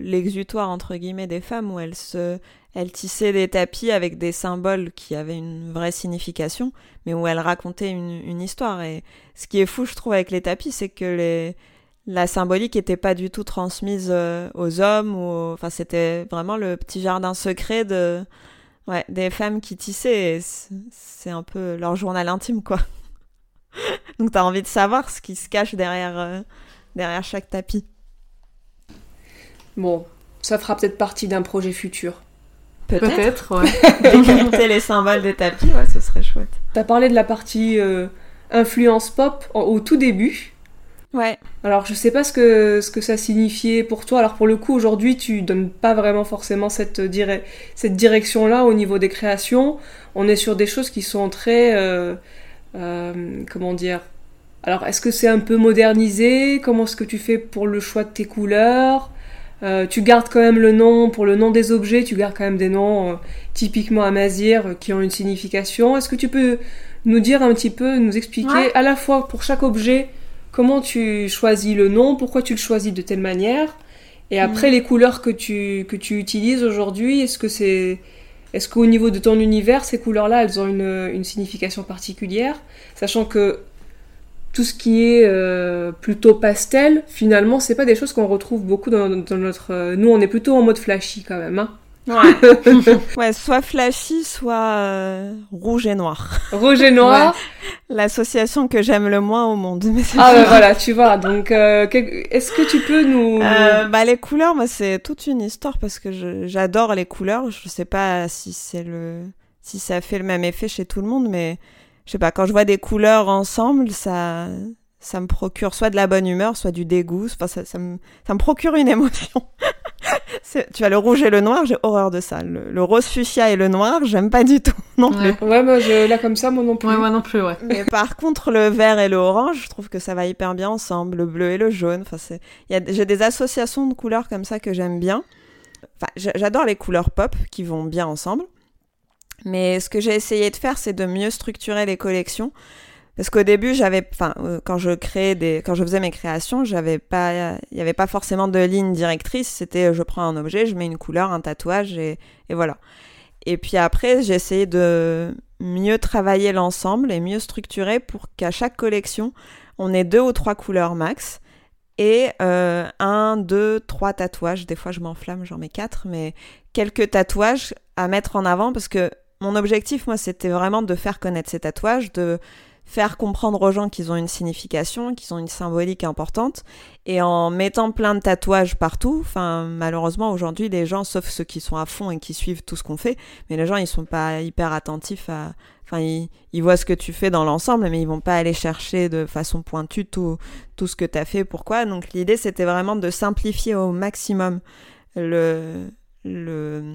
l'exutoire entre guillemets des femmes où elles se elles tissaient des tapis avec des symboles qui avaient une vraie signification, mais où elles racontaient une, histoire. Et ce qui est fou, je trouve, avec les tapis, c'est que les, la symbolique n'était pas du tout transmise euh, aux hommes. Ou Enfin, c'était vraiment le petit jardin secret de, ouais, des femmes qui tissaient. C'est un peu leur journal intime, quoi. Donc tu as envie de savoir ce qui se cache derrière, euh, derrière chaque tapis. Bon, ça fera peut-être partie d'un projet futur. Peut-être, peut ouais. les symboles des tapis, ouais, ce serait chouette. Tu as parlé de la partie euh, influence pop au tout début. Ouais. Alors je sais pas ce que, ce que ça signifiait pour toi. Alors pour le coup aujourd'hui tu donnes pas vraiment forcément cette, cette direction-là au niveau des créations. On est sur des choses qui sont très... Euh, euh, comment dire? Alors, est-ce que c'est un peu modernisé? Comment est-ce que tu fais pour le choix de tes couleurs? Euh, tu gardes quand même le nom, pour le nom des objets, tu gardes quand même des noms typiquement amazir qui ont une signification. Est-ce que tu peux nous dire un petit peu, nous expliquer à la fois pour chaque objet comment tu choisis le nom, pourquoi tu le choisis de telle manière, et après mm. les couleurs que tu, que tu utilises aujourd'hui, est-ce que c'est est-ce qu'au niveau de ton univers, ces couleurs-là, elles ont une, signification particulière Sachant que tout ce qui est euh, plutôt pastel, finalement, c'est pas des choses qu'on retrouve beaucoup dans, notre. Euh, nous, on est plutôt en mode flashy quand même. Hein Ouais. soit flashy, soit euh, rouge et noir. Rouge et noir. L'association que j'aime le moins au monde. ah bah voilà, tu vois. Donc, euh, est-ce que tu peux nous... Euh, bah les couleurs, moi c'est toute une histoire parce que j'adore les couleurs. Je sais pas si c'est le, si ça fait le même effet chez tout le monde, mais je sais pas. Quand je vois des couleurs ensemble, ça, ça me procure soit de la bonne humeur, soit du dégoût. Enfin, ça, ça, me, ça me procure une émotion. tu as le rouge et le noir, j'ai horreur de ça. Le, rose fuchsia et le noir, j'aime pas du tout non plus. Ouais, moi, je, là comme ça, moi non plus. Ouais, moi non plus, ouais. Mais par contre, le vert et le orange, je trouve que ça va hyper bien ensemble. Le bleu et le jaune. Enfin, c'est, j'ai des associations de couleurs comme ça que j'aime bien. Enfin, j'adore les couleurs pop qui vont bien ensemble. Mais ce que j'ai essayé de faire, c'est de mieux structurer les collections. Parce qu'au début, j'avais, enfin, euh, quand je créais des, quand je faisais mes créations, j'avais pas, il n'y avait pas forcément de ligne directrice. C'était, je prends un objet, je mets une couleur, un tatouage et, et voilà. Et puis après, j'ai essayé de mieux travailler l'ensemble et mieux structurer pour qu'à chaque collection, on ait deux ou trois couleurs max et euh, un, deux, trois tatouages. Des fois, je m'enflamme, j'en mets quatre, mais quelques tatouages à mettre en avant parce que mon objectif, moi, c'était vraiment de faire connaître ces tatouages, de faire comprendre aux gens qu'ils ont une signification, qu'ils ont une symbolique importante. Et en mettant plein de tatouages partout, enfin, malheureusement, aujourd'hui, les gens, sauf ceux qui sont à fond et qui suivent tout ce qu'on fait, mais les gens, ils sont pas hyper attentifs à, enfin, ils, ils voient ce que tu fais dans l'ensemble, mais ils vont pas aller chercher de façon pointue tout, tout ce que tu as fait, pourquoi. Donc, l'idée, c'était vraiment de simplifier au maximum le, le,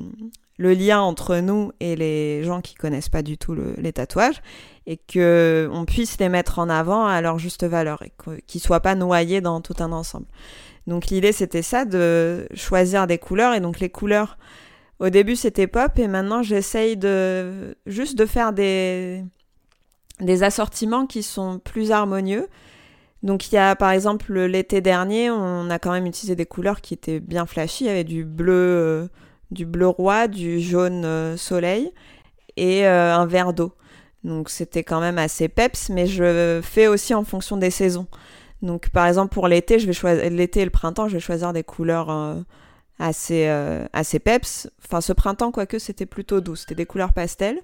le lien entre nous et les gens qui connaissent pas du tout les tatouages et que on puisse les mettre en avant à leur juste valeur et qu'ils soient pas noyés dans tout un ensemble. Donc l'idée c'était ça de choisir des couleurs et donc les couleurs au début c'était pop et maintenant j'essaye de juste de faire des des assortiments qui sont plus harmonieux. Donc il y a par exemple l'été dernier, on a quand même utilisé des couleurs qui étaient bien flashy, il y avait du bleu euh, du bleu roi, du jaune euh, soleil et euh, un verre d'eau. Donc c'était quand même assez peps, mais je fais aussi en fonction des saisons. Donc par exemple pour l'été, je vais choisir l'été et le printemps, je vais choisir des couleurs euh, assez assez peps. Enfin ce printemps quoique c'était plutôt doux, c'était des couleurs pastel,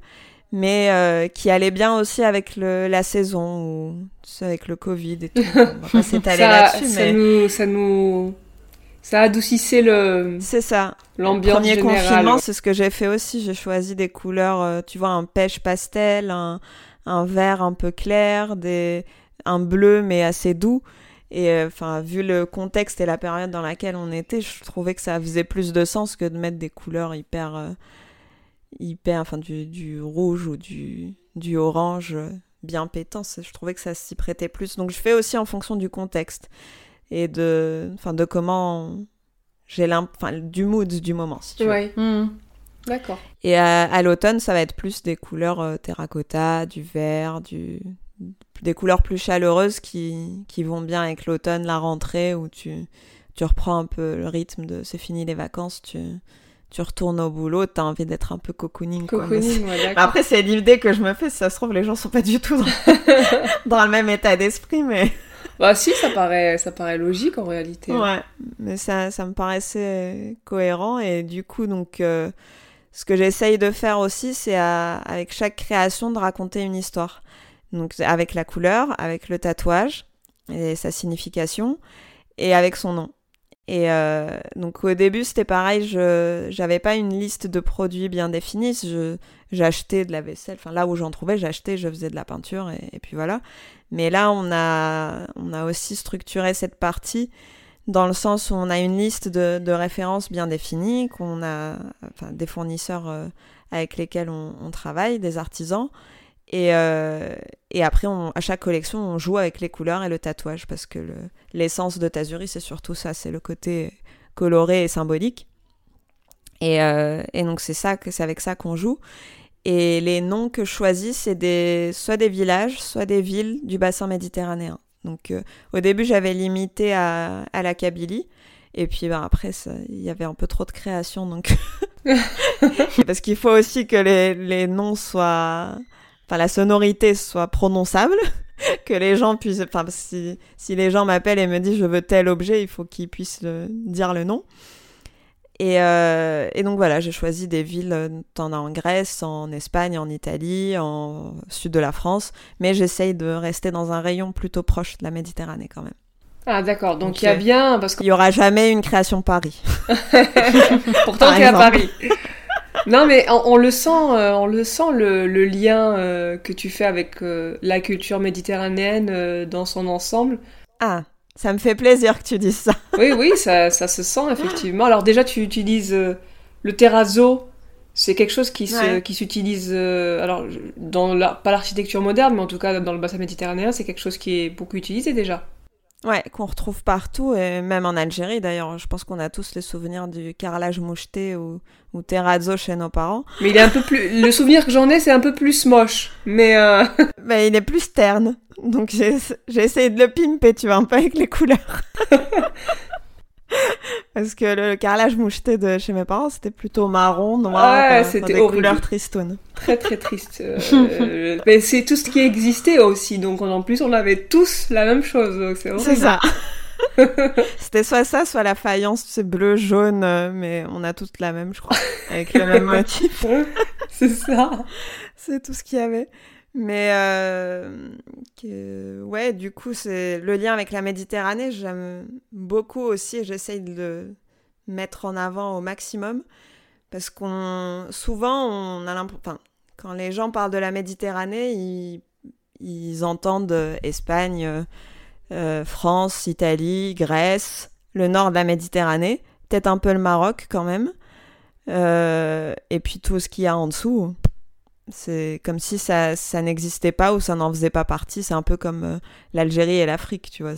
mais qui allaient bien aussi avec le, la saison ou avec le Covid et tout. On va ça, ça nous ça nous ça adoucissait le. C'est ça. L'ambiance Premier confinement, c'est ce que j'ai fait aussi. J'ai choisi des couleurs, euh, tu vois, un pêche pastel, un, un vert un peu clair, des, un bleu mais assez doux. Et euh, enfin, vu le contexte et la période dans laquelle on était, je trouvais que ça faisait plus de sens que de mettre des couleurs hyper, euh, hyper, enfin du, du, rouge ou du, du orange bien pétant. Je trouvais que ça s'y prêtait plus. Donc je fais aussi en fonction du contexte et de, enfin, de comment j'ai enfin, du mood du moment, si tu veux. Hmm. D'accord. Et à, l'automne, ça va être plus des couleurs euh, terracotta, du vert, du, des couleurs plus chaleureuses qui, qui vont bien avec l'automne, la rentrée, où tu, tu reprends un peu le rythme de c'est fini les vacances, tu, tu retournes au boulot, tu as envie d'être un peu cocooning. Cocooning, ouais, Après, c'est l'idée que je me fais, si ça se trouve, les gens sont pas du tout dans, dans le même état d'esprit, mais... Bah si, ça paraît, ça paraît logique en réalité. Ouais, mais ça, ça me paraissait cohérent et du coup, donc, euh, ce que j'essaye de faire aussi, c'est avec chaque création de raconter une histoire. Donc avec la couleur, avec le tatouage et sa signification et avec son nom. Et euh, donc au début c'était pareil, je j'avais pas une liste de produits bien définie, je j'achetais de la vaisselle, enfin là où j'en trouvais, j'achetais, je faisais de la peinture et, puis voilà. Mais là on a on a aussi structuré cette partie dans le sens où on a une liste de, de références bien définies, qu'on a enfin des fournisseurs euh, avec lesquels on, on, travaille, des artisans. Et, euh, et après, on, à chaque collection, on joue avec les couleurs et le tatouage parce que l'essence de Tazuri, c'est surtout ça, c'est le côté coloré et symbolique. Et, euh, et donc, c'est ça, c'est avec ça qu'on joue. Et les noms que je choisis, c'est des, soit des villages, soit des villes du bassin méditerranéen. Donc, euh, au début, j'avais limité à, à la Kabylie. Et puis ben, après, il y avait un peu trop de création. Donc... Parce qu'il faut aussi que les, les noms soient enfin la sonorité soit prononçable, que les gens puissent, enfin si, si les gens m'appellent et me disent je veux tel objet, il faut qu'ils puissent le, dire le nom. Et, euh, et donc voilà, j'ai choisi des villes, t'en as en Grèce, en Espagne, en Italie, en sud de la France, mais j'essaye de rester dans un rayon plutôt proche de la Méditerranée quand même. Ah d'accord, donc il y a bien parce qu'il y aura jamais une création Paris. Pourtant es à Paris. Non, mais on, le sent, euh, on le sent le, lien euh, que tu fais avec euh, la culture méditerranéenne dans son ensemble. Ah, ça me fait plaisir que tu dises ça. oui, oui, ça, ça, se sent effectivement. Alors déjà, tu utilises le terrazzo. C'est quelque chose qui s'utilise alors dans la, pas l'architecture moderne, mais en tout cas dans le bassin méditerranéen, c'est quelque chose qui est beaucoup utilisé déjà. Ouais, qu'on retrouve partout, et même en Algérie d'ailleurs. Je pense qu'on a tous les souvenirs du carrelage moucheté ou, ou terrazzo chez nos parents. Mais il est un peu plus. Le souvenir que j'en ai, c'est un peu plus moche. Mais. Euh... Mais il est plus terne. Donc j'ai essayé de le pimper, tu vois, un peu avec les couleurs. Parce que le carrelage moucheté de chez mes parents, c'était plutôt marron, noir, Ouais, euh, c'était couleurs tristounes. Très très triste. Euh, mais c'est tout ce qui existait aussi, donc en plus on avait tous la même chose. C'est ça. c'était soit ça, soit la faïence, c'est bleu, jaune, euh, mais on a toutes la même, je crois, avec le même motif. c'est ça. C'est tout ce qu'il y avait. Mais euh, que, ouais, du coup, c'est le lien avec la Méditerranée, j'aime beaucoup aussi j'essaye de le mettre en avant au maximum parce qu'on souvent on a quand les gens parlent de la Méditerranée, ils, entendent euh, Espagne, euh, euh, France, Italie, Grèce, le nord de la Méditerranée, peut-être un peu le Maroc quand même, et puis tout ce qu'il y a en dessous. C'est comme si ça, ça n'existait pas ou ça n'en faisait pas partie. C'est un peu comme l'Algérie et l'Afrique, tu vois.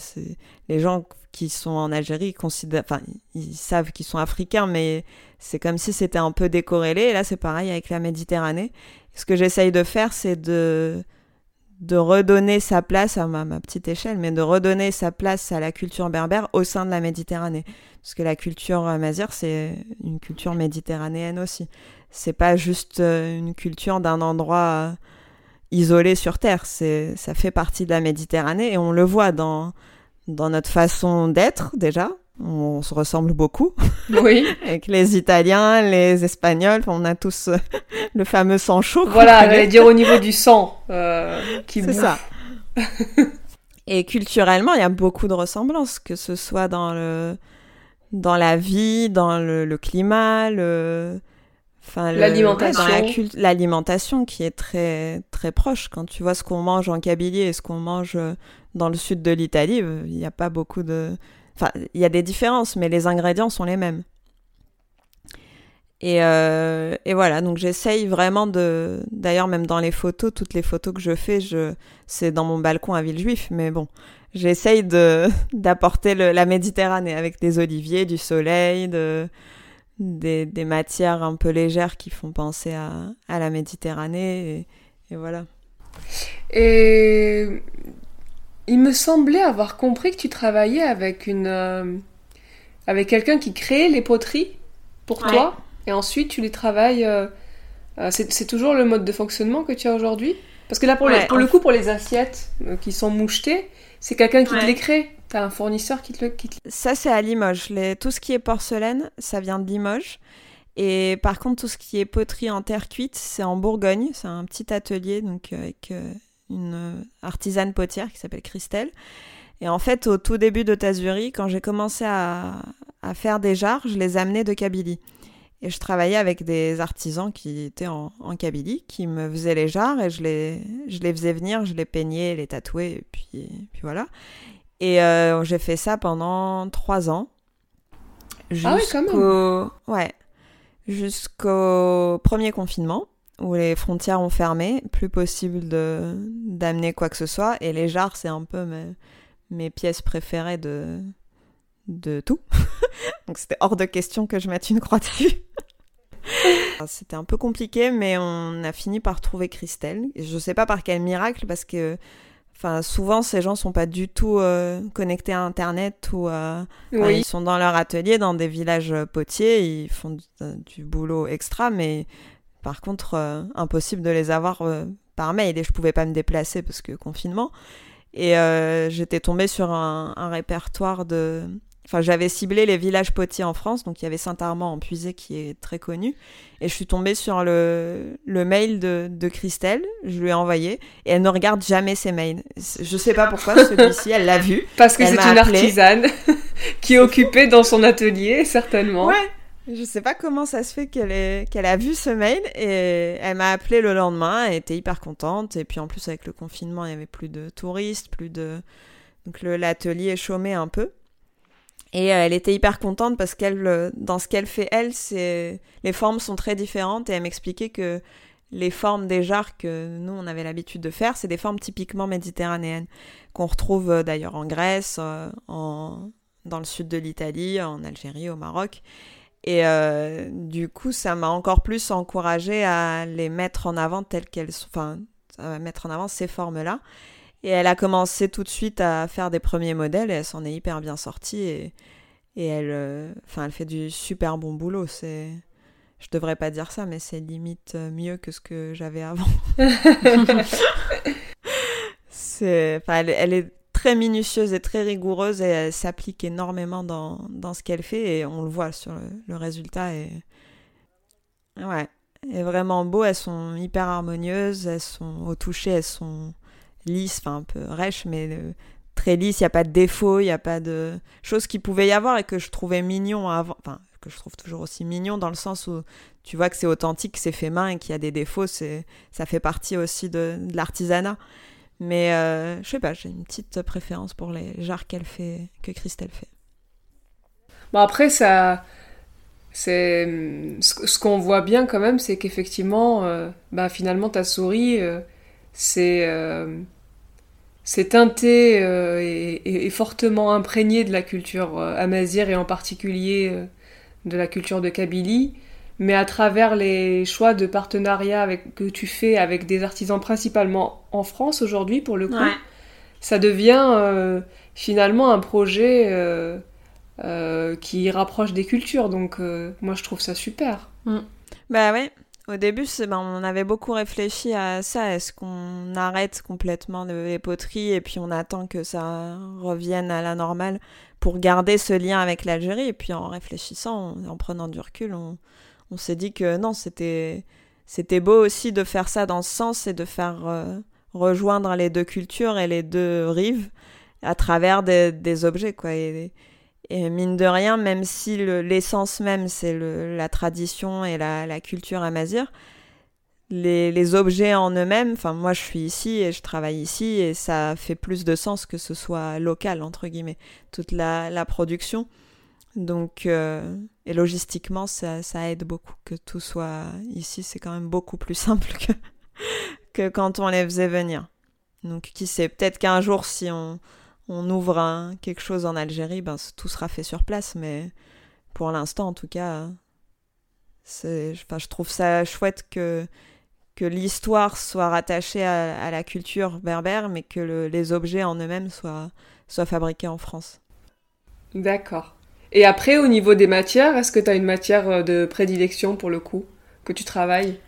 Les gens qui sont en Algérie enfin, ils savent qu'ils sont africains, mais c'est comme si c'était un peu décorrélé. Et là, c'est pareil avec la Méditerranée. Ce que j'essaye de faire, c'est de de redonner sa place à ma, ma petite échelle, mais de redonner sa place à la culture berbère au sein de la Méditerranée. Parce que la culture euh, mazir, c'est une culture méditerranéenne aussi. C'est pas juste euh, une culture d'un endroit euh, isolé sur Terre. C'est, ça fait partie de la Méditerranée et on le voit dans, dans notre façon d'être déjà. On se ressemble beaucoup Oui. avec les Italiens, les Espagnols. On a tous euh, le fameux sang chaud. Voilà, j'allais dire au niveau du sang euh, qui C'est ça. Et culturellement, il y a beaucoup de ressemblances, que ce soit dans le dans la vie, dans le, le climat, le enfin le- L'alimentation. ouais, la l'alimentation qui est très très proche. Quand tu vois ce qu'on mange en Kabylie et ce qu'on mange euh, dans le sud de l'Italie, euh, il n'y a pas beaucoup de enfin il y a des différences, mais les ingrédients sont les mêmes. Et, euh, et voilà, donc j'essaye vraiment de. D'ailleurs, même dans les photos, toutes les photos que je fais, je... c'est dans mon balcon à Villejuif, mais bon, j'essaye de d'apporter la Méditerranée avec des oliviers, du soleil, de... des, des matières un peu légères qui font penser à, à la Méditerranée. Et, et voilà. Et il me semblait avoir compris que tu travaillais avec une euh, avec quelqu'un qui créait les poteries pour Ouais. toi et ensuite tu les travailles euh, euh, c'est c'est toujours le mode de fonctionnement que tu as aujourd'hui? Parce que là pour, les- pour le coup pour les assiettes euh, qui sont mouchetées, c'est quelqu'un qui te les crée. T'as un fournisseur qui te le qui te- Ça, c'est à Limoges. Les... Tout ce qui est porcelaine, ça vient de Limoges. Et par contre, tout ce qui est poterie en terre cuite, c'est en Bourgogne. C'est un petit atelier donc, avec euh, une euh, artisane potière qui s'appelle Christelle. Et en fait, au tout début de Tazuri, quand j'ai commencé à, à faire des jarres, je les amenais de Kabylie. Et je travaillais avec des artisans qui étaient en, en Kabylie, qui me faisaient les jarres et je les, je les faisais venir, je les peignais, les tatouais, et puis, puis voilà. Et euh, j'ai fait ça pendant trois ans. Ah ouais, quand même. Ouais. Jusqu'au premier confinement, où les frontières ont fermé, plus possible de d'amener quoi que ce soit. Et les jarres, c'est un peu mes, mes pièces préférées de, de tout. Donc c'était hors de question que je mette une croix dessus. C'était un peu compliqué, mais on a fini par trouver Christelle. Je sais pas par quel miracle, parce que enfin, souvent ces gens sont pas du tout euh, connectés à Internet ou euh, ils sont dans leur atelier, dans des villages euh, potiers, ils font du, du boulot extra, mais par contre, euh, impossible de les avoir euh, par mail et je pouvais pas me déplacer parce que confinement. Et euh, j'étais tombée sur un, un répertoire de. Enfin, j'avais ciblé les villages potiers en France, donc il y avait Saint-Armand en Puisée qui est très connu. Et je suis tombée sur le, le mail de, de Christelle, je lui ai envoyé, et elle ne regarde jamais ses mails. Je sais pas pourquoi, celui-ci, elle l'a vu. Parce que c'est une artisane qui est occupée dans son atelier, certainement. Ouais. Je sais pas comment ça se fait qu'elle ait- a vu ce mail et elle m'a appelé le lendemain, elle était hyper contente et puis en plus avec le confinement il y avait plus de touristes, plus de donc l'atelier chômait un peu et euh, elle était hyper contente parce qu'elle euh, dans ce qu'elle fait elle c'est les formes sont très différentes et elle m'expliquait que les formes des jarres que nous on avait l'habitude de faire c'est des formes typiquement méditerranéennes qu'on retrouve euh, d'ailleurs en Grèce, en dans le sud de l'Italie, en Algérie, au Maroc. Et euh, du coup, ça m'a encore plus encouragée à les mettre en avant telles qu'elles sont, enfin, à mettre en avant ces formes-là. Et elle a commencé tout de suite à faire des premiers modèles et elle s'en est hyper bien sortie. Et, Et elle, enfin, elle fait du super bon boulot. C'est, je devrais pas dire ça, mais c'est limite mieux que ce que j'avais avant. c'est, elle, elle, est très minutieuse et très rigoureuse et elle s'applique énormément dans, dans ce qu'elle fait et on le voit sur le, résultat. Et... Ouais, est vraiment beau. Elles sont hyper harmonieuses, elles sont au toucher, elles sont lisses, enfin un peu rêches, mais euh, très lisses. Il n'y a pas de défauts, il n'y a pas de choses qui pouvaient y avoir et que je trouvais mignon avant. Enfin, que je trouve toujours aussi mignon dans le sens où tu vois que c'est authentique, c'est fait main et qu'il y a des défauts, c'est ça fait partie aussi de l'artisanat. Mais euh, je sais pas, j'ai une petite préférence pour les jarres qu'elle fait, que Christelle fait. Bon après ça, c'est ce qu'on voit bien quand même, c'est qu'effectivement, euh, bah, finalement ta souris, euh, c'est c'est teinté et, et, fortement imprégné de la culture amazigh et en particulier de la culture de Kabylie mais à travers les choix de partenariat avec, que tu fais avec des artisans principalement en France aujourd'hui, pour le coup, ça devient euh, finalement un projet euh, euh, qui rapproche des cultures. Donc moi, je trouve ça super. Mm. Bah ouais. Au début, ben, on avait beaucoup réfléchi à ça. Est-ce qu'on arrête complètement les poteries et puis on attend que ça revienne à la normale pour garder ce lien avec l'Algérie? Et puis en réfléchissant, en prenant du recul, on, on s'est dit que non, c'était c'était beau aussi de faire ça dans ce sens et de faire euh, rejoindre les deux cultures et les deux rives à travers des, objets quoi et, mine de rien même si l'essence même c'est la tradition et la, culture amazigh les, les, objets en eux-mêmes, enfin moi je suis ici et je travaille ici et ça fait plus de sens que ce soit local entre guillemets, toute la, la production. Donc, euh, et logistiquement, ça, ça, aide beaucoup que tout soit ici. C'est quand même beaucoup plus simple que, que quand on les faisait venir. Donc, qui sait, peut-être qu'un jour, si on, on ouvre quelque chose en Algérie, ben, tout sera fait sur place. Mais pour l'instant, en tout cas, je trouve ça chouette que, que l'histoire soit rattachée à, la culture berbère, mais que les objets en eux-mêmes soient, soient fabriqués en France. D'accord. Et après, au niveau des matières, est-ce que tu as une matière euh, de prédilection pour le coup que tu travailles?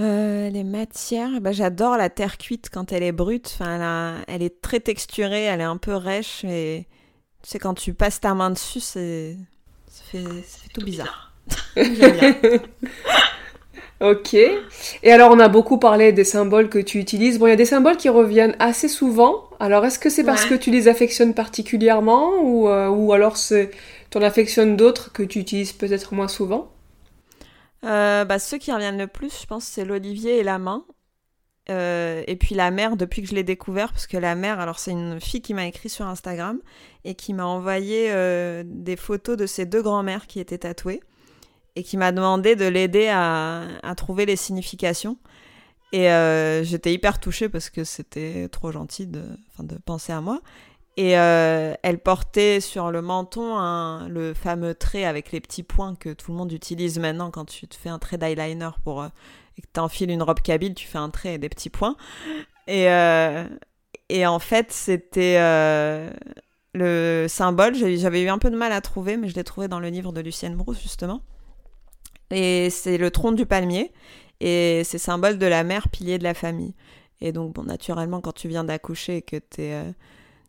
Euh, les matières, bah, j'adore la terre cuite quand elle est brute. Enfin, elle, est très texturée, elle est un peu rêche. Et tu sais, quand tu passes ta main dessus, c'est ça fait, tout bizarre. J'aime bien. Ok. Et alors, on a beaucoup parlé des symboles que tu utilises. Bon, il y a des symboles qui reviennent assez souvent. Alors, est-ce que c'est parce que tu les affectionnes particulièrement ou, euh, ou alors tu en affectionnes d'autres que tu utilises peut-être moins souvent? Euh, bah, Ceux qui reviennent le plus, je pense, c'est l'olivier et la main. Euh, et puis la mère, depuis que je l'ai découvert, parce que la mère, alors c'est une fille qui m'a écrit sur Instagram et qui m'a envoyé des photos de ses deux grands-mères qui étaient tatouées et qui m'a demandé de l'aider à, trouver les significations. Et euh, j'étais hyper touchée parce que c'était trop gentil de, penser à moi. Et euh, elle portait sur le menton le fameux trait avec les petits points que tout le monde utilise maintenant quand tu te fais un trait d'eyeliner pour euh, et que tu enfiles une robe kabyle, tu fais un trait et des petits points. Et, et en fait, c'était le symbole. J'avais eu un peu de mal à trouver, mais je l'ai trouvé dans le livre de Lucienne Brousse, justement. Et c'est le tronc du palmier. Et c'est symbole de la mère, pilier de la famille. Et donc, bon, naturellement, quand tu viens d'accoucher et que euh,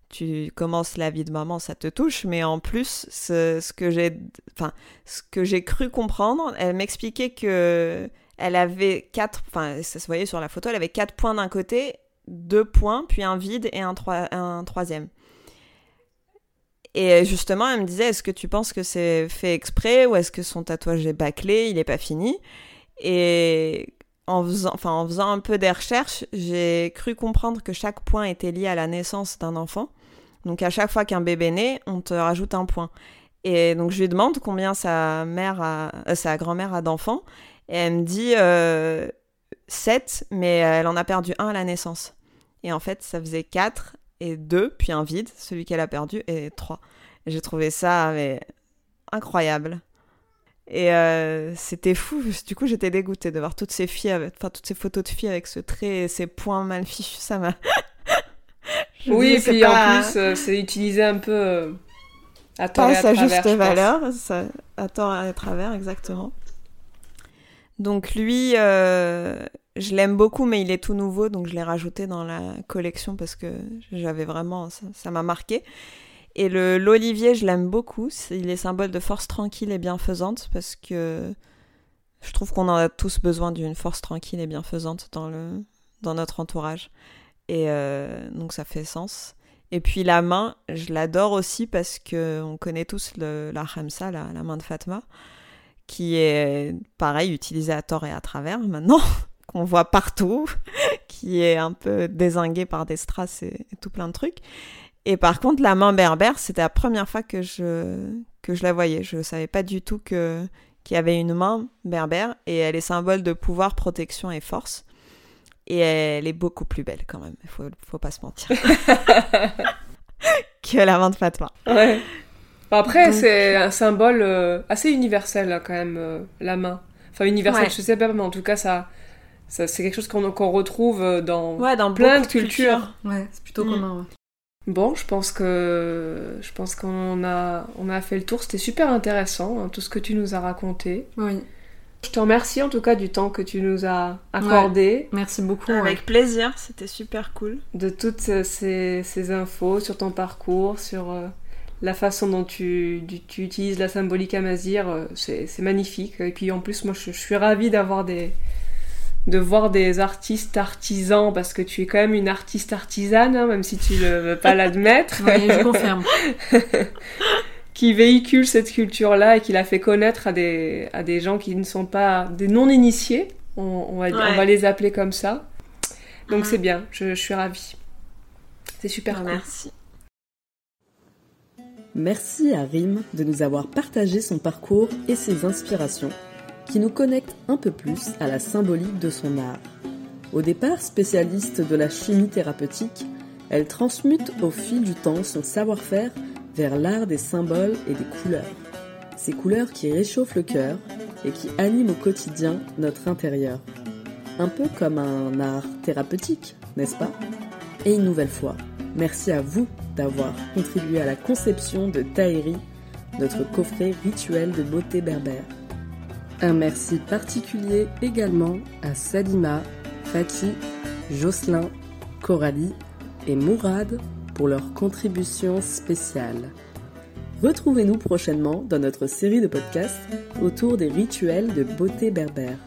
tu commences la vie de maman, ça te touche. Mais en plus, ce, ce que j'ai, enfin, ce que j'ai cru comprendre, elle m'expliquait que elle avait quatre, enfin, ça se voyait sur la photo, elle avait quatre points d'un côté, deux points, puis un vide et un, un troisième. Et justement, elle me disait, est-ce que tu penses que c'est fait exprès ou est-ce que son tatouage est bâclé, il n'est pas fini? Et en faisant, enfin, en faisant un peu des recherches, j'ai cru comprendre que chaque point était lié à la naissance d'un enfant. Donc à chaque fois qu'un bébé naît, on te rajoute un point. Et donc je lui demande combien sa mère euh, sa grand-mère a d'enfants. Et elle me dit euh, 7, mais elle en a perdu un à la naissance. Et en fait, ça faisait 4 et 2, puis un vide, celui qu'elle a perdu, et 3. J'ai trouvé ça mais, incroyable. Et euh, c'était fou. Du coup, j'étais dégoûtée de voir toutes ces filles, enfin toutes ces photos de filles avec ce trait et ces points mal fichus. Ça m'a. oui, et puis en plus, euh, c'est utilisé un peu. Euh, à tort et à travers, juste valeur, ça, à tort et à travers, exactement. Donc lui, je l'aime beaucoup, mais il est tout nouveau, donc je l'ai rajouté dans la collection parce que j'avais vraiment, ça m'a marqué. Et le l'olivier, je l'aime beaucoup. Il est symbole de force tranquille et bienfaisante parce que je trouve qu'on en a tous besoin d'une force tranquille et bienfaisante dans le dans notre entourage. Et euh, donc ça fait sens. Et puis la main, je l'adore aussi parce que on connaît tous la Khamsa, la, la main de Fatma, qui est pareil utilisée à tort et à travers maintenant, qu'on voit partout, qui est un peu désinguée par des strass et, et tout plein de trucs. Et par contre, la main berbère, c'était la première fois que je, que je la voyais. Je savais pas du tout que, qu'il y avait une main berbère et elle est symbole de pouvoir, protection et force. Et elle est beaucoup plus belle quand même, il faut, faut pas se mentir. que la main de Fatma. Ouais. Après, Donc- c'est un symbole euh, assez universel, là, quand même, euh, la main. Enfin, universel, Ouais. je sais pas, mais en tout cas, ça, ça c'est quelque chose qu'on qu'on retrouve euh, dans Ouais, dans plein de cultures. Ouais, c'est plutôt Mm. commun. ouais. Bon, je pense que je pense qu'on a, on a fait le tour. C'était super intéressant, hein, tout ce que tu nous as raconté. Oui, Je te remercie en tout cas du temps que tu nous as accordé, merci beaucoup. ouais. Avec plaisir, c'était super cool. de toutes ces, ces infos sur ton parcours, sur euh, la façon dont tu, tu, tu utilises la symbolique amazir. euh, C'est c'est magnifique. Et puis en plus, moi, je, je suis ravie d'avoir des de voir des artistes artisans parce que tu es quand même une artiste artisane, hein, même si tu ne veux pas l'admettre. Oui, je confirme. qui véhicule cette culture-là et qui la fait connaître à des, à des gens qui ne sont pas des non-initiés, on, on va, Ouais. on va les appeler comme ça. Donc Mhm. c'est bien, je, je suis ravie. C'est super cool. Merci. Merci à Rim de nous avoir partagé son parcours et ses inspirations, qui nous connectent un peu plus à la symbolique de son art. Au départ spécialiste de la chimie thérapeutique, elle transmute au fil du temps son savoir-faire vers l'art des symboles et des couleurs. Ces couleurs qui réchauffent le cœur et qui animent au quotidien notre intérieur. Un peu comme un art thérapeutique, n'est-ce pas? Et une nouvelle fois, merci à vous d'avoir contribué à la conception de Tahiri, notre coffret rituel de beauté berbère. Un merci particulier également à Salima, Fatih, Jocelyn, Coralie et Mourad pour leur contribution spéciale. Retrouvez-nous prochainement dans notre série de podcasts autour des rituels de beauté berbère.